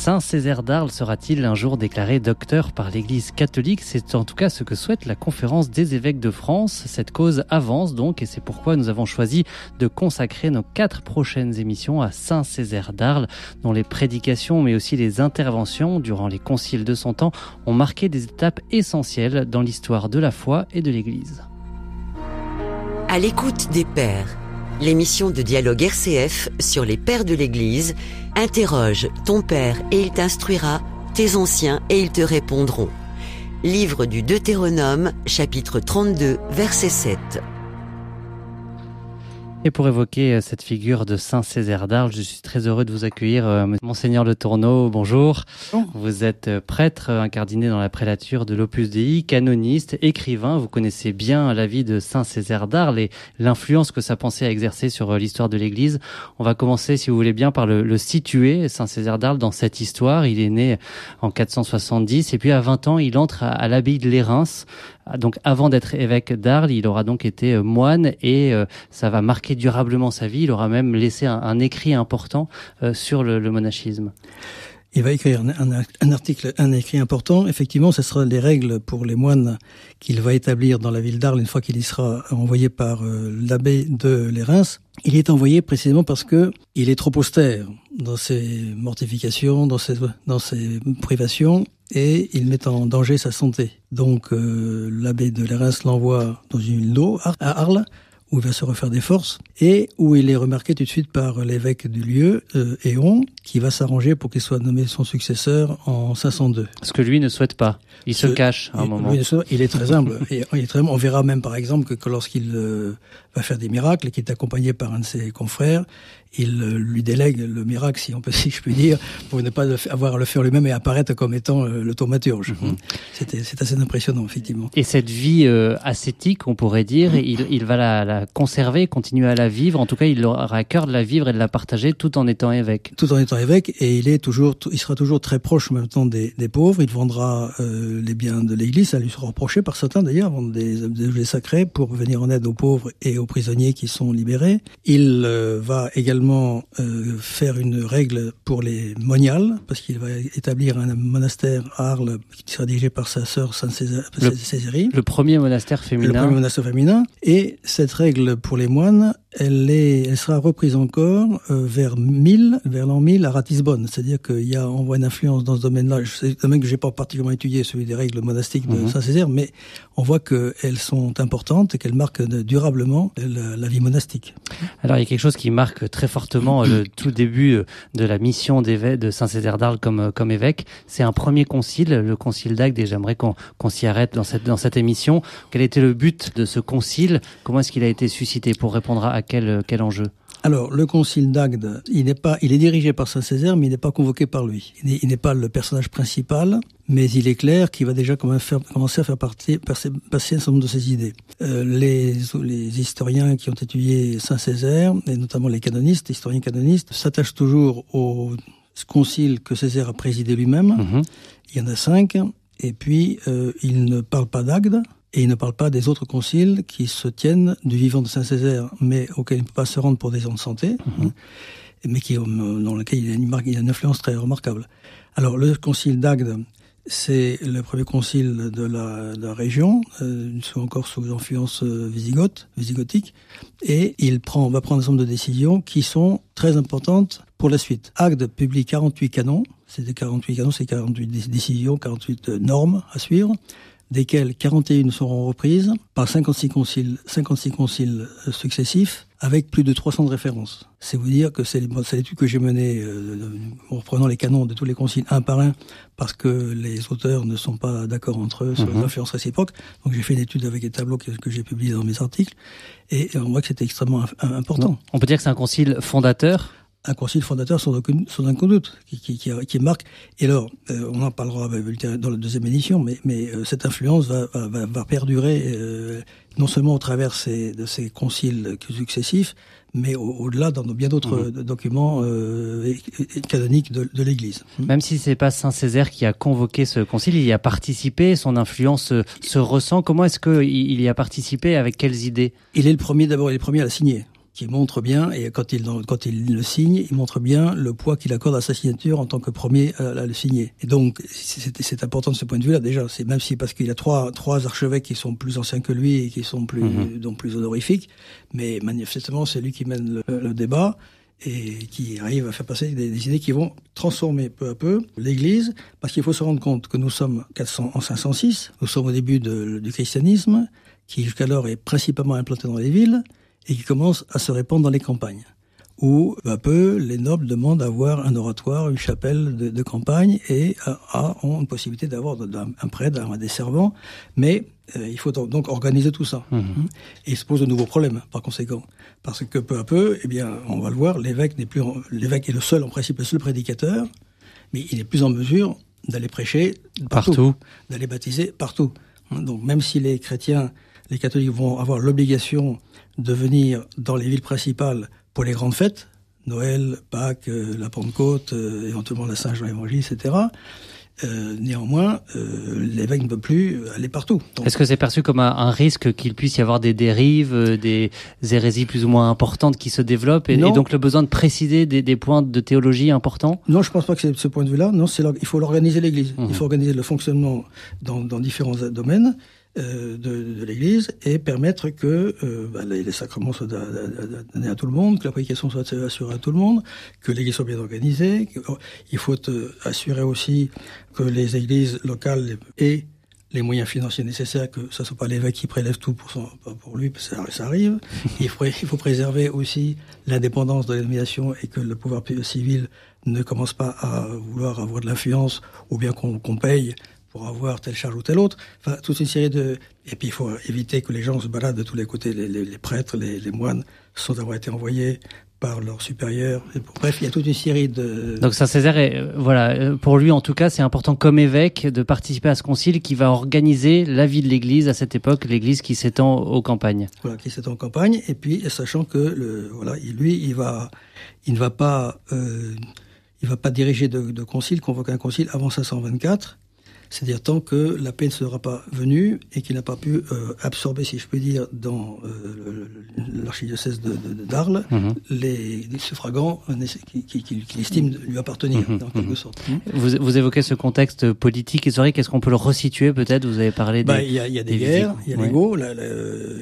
Saint Césaire d'Arles sera-t-il un jour déclaré docteur par l'Église catholique? C'est en tout cas ce que souhaite la conférence des évêques de France. Cette cause avance donc et c'est pourquoi nous avons choisi de consacrer nos quatre prochaines émissions à Saint Césaire d'Arles, dont les prédications mais aussi les interventions durant les conciles de son temps ont marqué des étapes essentielles dans l'histoire de la foi et de l'Église. À l'écoute des pères l'émission de dialogue RCF sur les pères de l'Église. Interroge ton père et il t'instruira, tes anciens et ils te répondront. Livre du Deutéronome, chapitre 32, verset 7. Et pour évoquer euh, cette figure de Saint Césaire d'Arles, je suis très heureux de vous accueillir, euh, Monseigneur Le Tourneau. Bonjour. Vous êtes euh, prêtre incardiné dans la prélature de l'Opus Dei, canoniste, écrivain. Vous connaissez bien la vie de Saint Césaire d'Arles et l'influence que sa pensée a exercée sur l'histoire de l'Église. On va commencer, si vous voulez bien, par le, situer, Saint Césaire d'Arles, dans cette histoire. Il est né en 470 et puis à 20 ans, il entre à, l'abbaye de Lérins donc avant d'être évêque d'Arles, il aura donc été euh, moine et euh, ça va marquer durablement sa vie. Il aura même laissé un, écrit important euh, sur le, monachisme. Il va écrire un, article, un écrit important. Effectivement, ce sera les règles pour les moines qu'il va établir dans la ville d'Arles une fois qu'il y sera envoyé par l'abbé de Lérins. Il est envoyé précisément parce que il est trop austère dans ses mortifications, dans ses, dans ses privations, et il met en danger sa santé. Donc euh, l'abbé de Lérins l'envoie dans une île d'eau à Arles, où il va se refaire des forces, et où il est remarqué tout de suite par l'évêque du lieu, euh, Éon, qui va s'arranger pour qu'il soit nommé son successeur en 502. Ce que lui ne souhaite pas. Il se cache à un moment. il est très humble. et il est très On verra même par exemple que, lorsqu'il euh, va faire des miracles et qu'il est accompagné par un de ses confrères, il euh, lui délègue le miracle, si on peut, si je puis dire, pour ne pas avoir à le faire lui-même et apparaître comme étant euh, le thaumaturge. Mhm. C'était, c'est assez impressionnant, effectivement. Et cette vie euh, ascétique, on pourrait dire, mhm. il, il, va la, la, conserver, continuer à la vivre. En tout cas, il aura à cœur de la vivre et de la partager tout en étant évêque. Tout en étant évêque, et il est toujours, il sera toujours très proche maintenant des, des pauvres. Il vendra les biens de l'Église. Ça lui sera reproché par certains d'ailleurs, vendre des, des objets sacrés pour venir en aide aux pauvres et aux prisonniers qui sont libérés. Il va également euh, faire une règle pour les moniales, parce qu'il va établir un monastère à Arles qui sera dirigé par sa sœur Sainte Césarie. Le premier monastère féminin. Le premier monastère féminin. Et cette règle pour les moines, elle, est, elle sera reprise encore euh, vers 1000, vers l'an 1000 à Ratisbonne. C'est-à-dire qu'il y a, on voit une influence dans ce domaine-là. C'est un domaine que j'ai pas particulièrement étudié, celui des règles monastiques de mhm. Saint-Césaire, mais on voit qu'elles sont importantes et qu'elles marquent durablement la, la, vie monastique. Alors il y a quelque chose qui marque très fortement le tout début euh, de la mission de Saint-Césaire d'Arles comme, euh, comme évêque. C'est un premier concile, le concile d'Agde, et j'aimerais qu'on s'y arrête dans cette, dans cette émission. Quel était le but de ce concile? Comment est-ce qu'il a été suscité pour répondre à quel, quel enjeu alors, le concile d'Agde, il n'est pas, il est dirigé par Saint Césaire, mais il n'est pas convoqué par lui. Il n'est pas le personnage principal, mais il est clair qu'il va déjà faire, commencer à faire partie, passer, un certain nombre de ses idées. Euh, les, les historiens qui ont étudié Saint Césaire, et notamment les canonistes, historiens canonistes, s'attachent toujours au concile que Césaire a présidé lui-même. Mhm. Il y en a cinq, et puis euh, il ne parle pas d'Agde, et il ne parle pas des autres conciles qui se tiennent du vivant de Saint-Césaire, mais auxquels il ne peut pas se rendre pour des raisons de santé, mhm. mais qui, dans lesquels il a, une, il a une influence très remarquable. Alors, le concile d'Agde, c'est le premier concile de la, de la région, euh, encore sous influence euh, visigoth, visigothique, et il prend, va prendre un certain nombre de décisions qui sont très importantes pour la suite. Agde publie 48 canons, c'est des 48 canons, c'est 48 décisions, 48 normes à suivre desquelles 41 seront reprises par 56 conciles, 56 conciles euh, successifs avec plus de 300 références. C'est vous dire que c'est l'étude que j'ai menée euh, en reprenant les canons de tous les conciles un par un parce que les auteurs ne sont pas d'accord entre eux sur mm l'influence réciproque. Donc j'ai fait une étude avec les tableaux que, j'ai publiés dans mes articles et on voit que c'était extrêmement important. On peut dire que c'est un concile fondateur un concile fondateur sans aucun, sans aucun doute, qui, qui, qui, qui, marque. Et alors, euh, on en parlera dans la deuxième édition, mais, mais euh, cette influence va, va, va perdurer euh, non seulement au travers ces, de ces conciles successifs, mais au-delà dans bien d'autres mmh. documents canoniques de, de l'Église. Même si c'est pas Saint Césaire qui a convoqué ce concile, il y a participé, son influence se ressent. Comment est-ce qu'il y a participé Avec quelles idées? Il est le premier, d'abord, il est le premier à la signer qui montre bien, et quand il, quand il le signe, il montre bien le poids qu'il accorde à sa signature en tant que premier à, le signer. Et donc, c'est important de ce point de vue-là déjà. C'est même si parce qu'il a trois, trois archevêques qui sont plus anciens que lui et qui sont plus, mhm. donc plus honorifiques, mais manifestement, c'est lui qui mène le, débat et qui arrive à faire passer des, idées qui vont transformer peu à peu l'Église, parce qu'il faut se rendre compte que nous sommes 400, en 506, nous sommes au début du christianisme, qui jusqu'alors est principalement implanté dans les villes, et qui commence à se répandre dans les campagnes où peu à peu les nobles demandent d'avoir un oratoire, une chapelle de, campagne et ont une possibilité d'avoir un prêtre, d'avoir des servants, mais euh, il faut donc organiser tout ça. Mmh. Et il se pose de nouveaux problèmes par conséquent, parce que peu à peu, eh bien, on va le voir, l'évêque n'est plus l'évêque est le seul en principe le seul prédicateur, mais il est plus en mesure d'aller prêcher partout. d'aller baptiser partout. Donc même si les chrétiens, les catholiques vont avoir l'obligation de venir dans les villes principales pour les grandes fêtes, Noël, Pâques, euh, la Pentecôte, euh, éventuellement la Saint-Jean Évangile, etc. Euh, néanmoins, l'évêque ne peut plus aller partout. Est-ce que c'est perçu comme un, risque qu'il puisse y avoir des dérives, des hérésies plus ou moins importantes qui se développent, et, donc le besoin de préciser des, des, points de théologie importants? Non, je pense pas que c'est ce point de vue-là. Non, c'est il faut l'organiser l'Église. Il mmh. faut organiser le fonctionnement dans, dans différents domaines. Euh, de, de l'Église et permettre que euh, bah, les, sacrements soient donnés à tout le monde, que la prédication soit assurée à tout le monde, que l'Église soit bien organisée. Oh, il faut euh, assurer aussi que les églises locales aient les moyens financiers nécessaires, que ce soit pas l'évêque qui prélève tout pour, son, pour lui, parce que ça, arrive. Il faut, il faut préserver aussi l'indépendance de l'administration et que le pouvoir civil ne commence pas à vouloir avoir de l'influence ou bien qu'on paye pour avoir telle charge ou telle autre. Enfin, toute une série de... Et puis, il faut éviter que les gens se baladent de tous les côtés. Les, prêtres, les, moines, sont d'avoir été envoyés par leurs supérieurs. Bref, il y a toute une série de... Donc Saint-Césaire, euh, voilà, euh, pour lui en tout cas, c'est important comme évêque de participer à ce concile qui va organiser la vie de l'Église à cette époque, l'Église qui s'étend aux campagnes. Voilà, qui s'étend aux campagnes, et puis sachant que le, voilà, lui, il va, il ne va pas, euh, il va pas diriger de, de concile, convoquer un concile avant 524 c'est-à-dire tant que la paix ne sera pas venue et qu'il n'a pas pu euh, absorber, si je peux dire, dans euh, l'archidiocèse d'Arles, mhm. les, suffragants qu'il qui, estime lui appartenir, mhm. en quelque mhm. sorte. Vous, vous, évoquez ce contexte politique historique, est-ce qu'on peut le resituer peut-être? Vous avez parlé bah, des... il, y a, il y a des, guerres, il y a les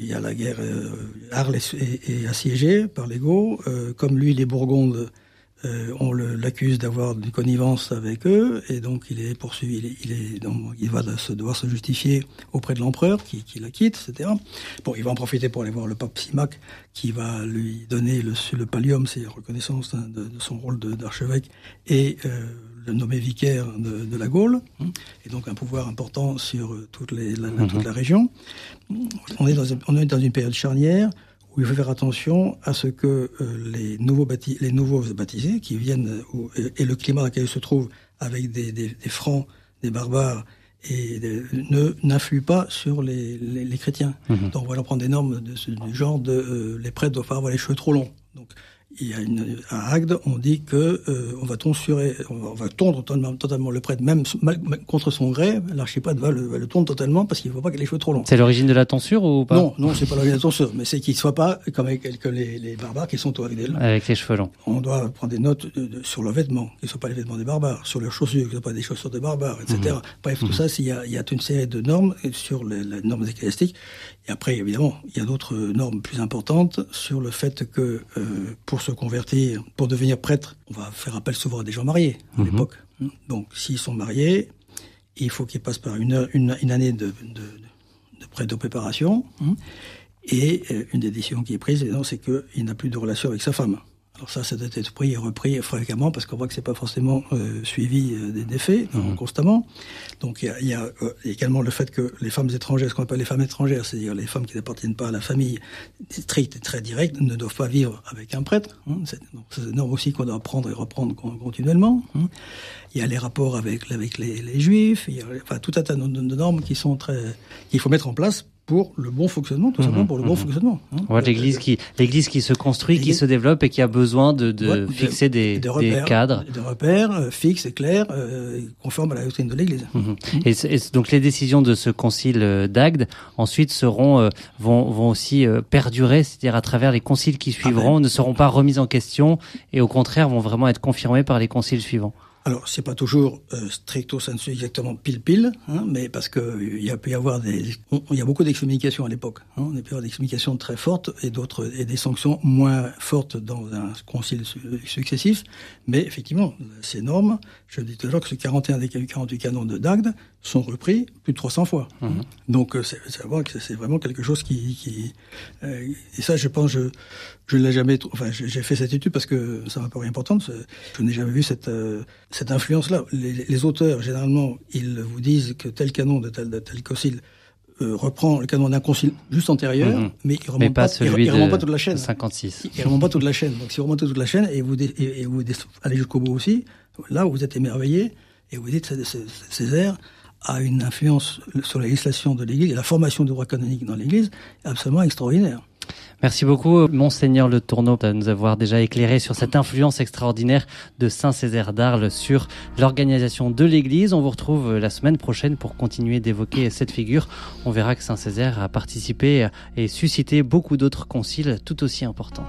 il y a la guerre, euh, Arles est, est, assiégée par les Gauls, comme lui, les Bourgondes euh, on l'accuse d'avoir une connivence avec eux et donc il est poursuivi. Il, est, il, est, donc, il va se, devoir se justifier auprès de l'empereur qui, qui, la quitte, etc. Bon, il va en profiter pour aller voir le pape Simac qui va lui donner le, le pallium, c'est la reconnaissance de, de, son rôle d'archevêque et euh, le nommer vicaire de, de, la Gaule, hein, et donc un pouvoir important sur toute, les, la, toute la région. On est, dans, on est dans une période charnière où il faut faire attention à ce que euh, les, nouveaux les nouveaux baptisés qui viennent, euh, et le climat dans lequel ils se trouvent, avec des, des, des francs, des barbares, et ne n'influent pas sur les, les, les chrétiens. Mhm. Donc on va prendre des normes de, du genre de euh, les prêtres doivent pas avoir les cheveux trop longs. Donc il y a une, à Agde, on dit que euh, on va tonsurer, on va tondre totalement, le prêtre, même contre son gré, l'archipêtre va le, va le tondre totalement parce qu'il ne faut pas qu'il ait les cheveux trop longs. C'est l'origine de la tonsure ou pas? Non, non, c'est pas l'origine de la tonsure, mais c'est qu'il ne soit pas comme avec, les, les, barbares qui sont au Agdel. Avec les cheveux longs. On doit prendre des notes sur leurs vêtements, qui ne soient pas les vêtements des barbares, sur leurs chaussures, qui ne soient pas des chaussures des barbares, etc. Mhm. Bref, tout mhm. ça, il y, a, il y a toute une série de normes sur les, les normes ecclésiastiques. Et après, évidemment, il y a d'autres normes plus importantes sur le fait que euh, pour se convertir pour devenir prêtre, on va faire appel souvent à des gens mariés à mhm. l'époque. Donc, s'ils sont mariés, il faut qu'ils passent par une, une, année de, de, de, de préparation. Hein. Et euh, une des décisions qui est prise, c'est qu'il n'a plus de relation avec sa femme. Alors ça, ça doit être pris et repris fréquemment parce qu'on voit que c'est pas forcément euh, suivi euh, des, faits mhm. constamment. Donc il y a, y a euh, également le fait que les femmes étrangères, ce qu'on appelle les femmes étrangères, c'est-à-dire les femmes qui n'appartiennent pas à la famille stricte et très directe, ne doivent pas vivre avec un prêtre. Hein. C'est une norme aussi qu'on doit prendre et reprendre continuellement. Hein. Il y a les rapports avec, avec les, les juifs, il y a enfin, tout un tas de normes qui sont très qu'il faut mettre en place pour le bon fonctionnement, tout simplement Mhm, pour le bon mhm. fonctionnement. hein. Ouais, l'église qui, l'église qui se construit, qui se développe et qui a besoin de, de Ouais, fixer des, Des des repères, cadres. des repères euh, fixes et clairs, euh, conformes à la doctrine de l'Église. Mhm. Et, donc les décisions de ce concile euh, d'Agde ensuite seront euh, vont, vont aussi euh, perdurer, c'est-à-dire à travers les conciles qui suivront, ne seront pas remises en question et au contraire vont vraiment être confirmées par les conciles suivants. Alors, c'est pas toujours euh, stricto sensu exactement pile pile, hein, mais parce que euh, il y a peut y avoir des, il y a beaucoup d'excommunications à l'époque. Hein, on a pu avoir des excommunications très fortes et d'autres et des sanctions moins fortes dans un concile su- successif. Mais effectivement, ces normes, je dis l'heure que ces 41 des 48 canons de Dagde sont repris plus de 300 fois. Mhm. Donc, euh, c'est c'est vraiment, quelque chose qui, qui euh, et ça, je pense, je, je ne l'ai jamais, enfin, j'ai fait cette étude parce que ça m'a paru important. Je n'ai jamais vu cette, euh, cette influence-là. Les, les auteurs, généralement, ils vous disent que tel canon de tel, de tel concile euh, reprend le canon d'un concile juste antérieur, Mhm. mais il Mais remonte pas pas, il, celui il remonte pas toute la chaîne. 56. Il remonte pas toute la chaîne. Donc, si vous remontez toute la chaîne et vous, et, et vous allez jusqu'au bout aussi, là, vous êtes émerveillé et vous dites que Césaire a une influence sur la législation de l'Église et la formation du droit canonique dans l'Église absolument extraordinaire. Merci beaucoup, Monseigneur Le Tourneau, de nous avoir déjà éclairé sur cette influence extraordinaire de Saint Césaire d'Arles sur l'organisation de l'Église. On vous retrouve la semaine prochaine pour continuer d'évoquer cette figure. On verra que Saint Césaire a participé et suscité beaucoup d'autres conciles tout aussi importants.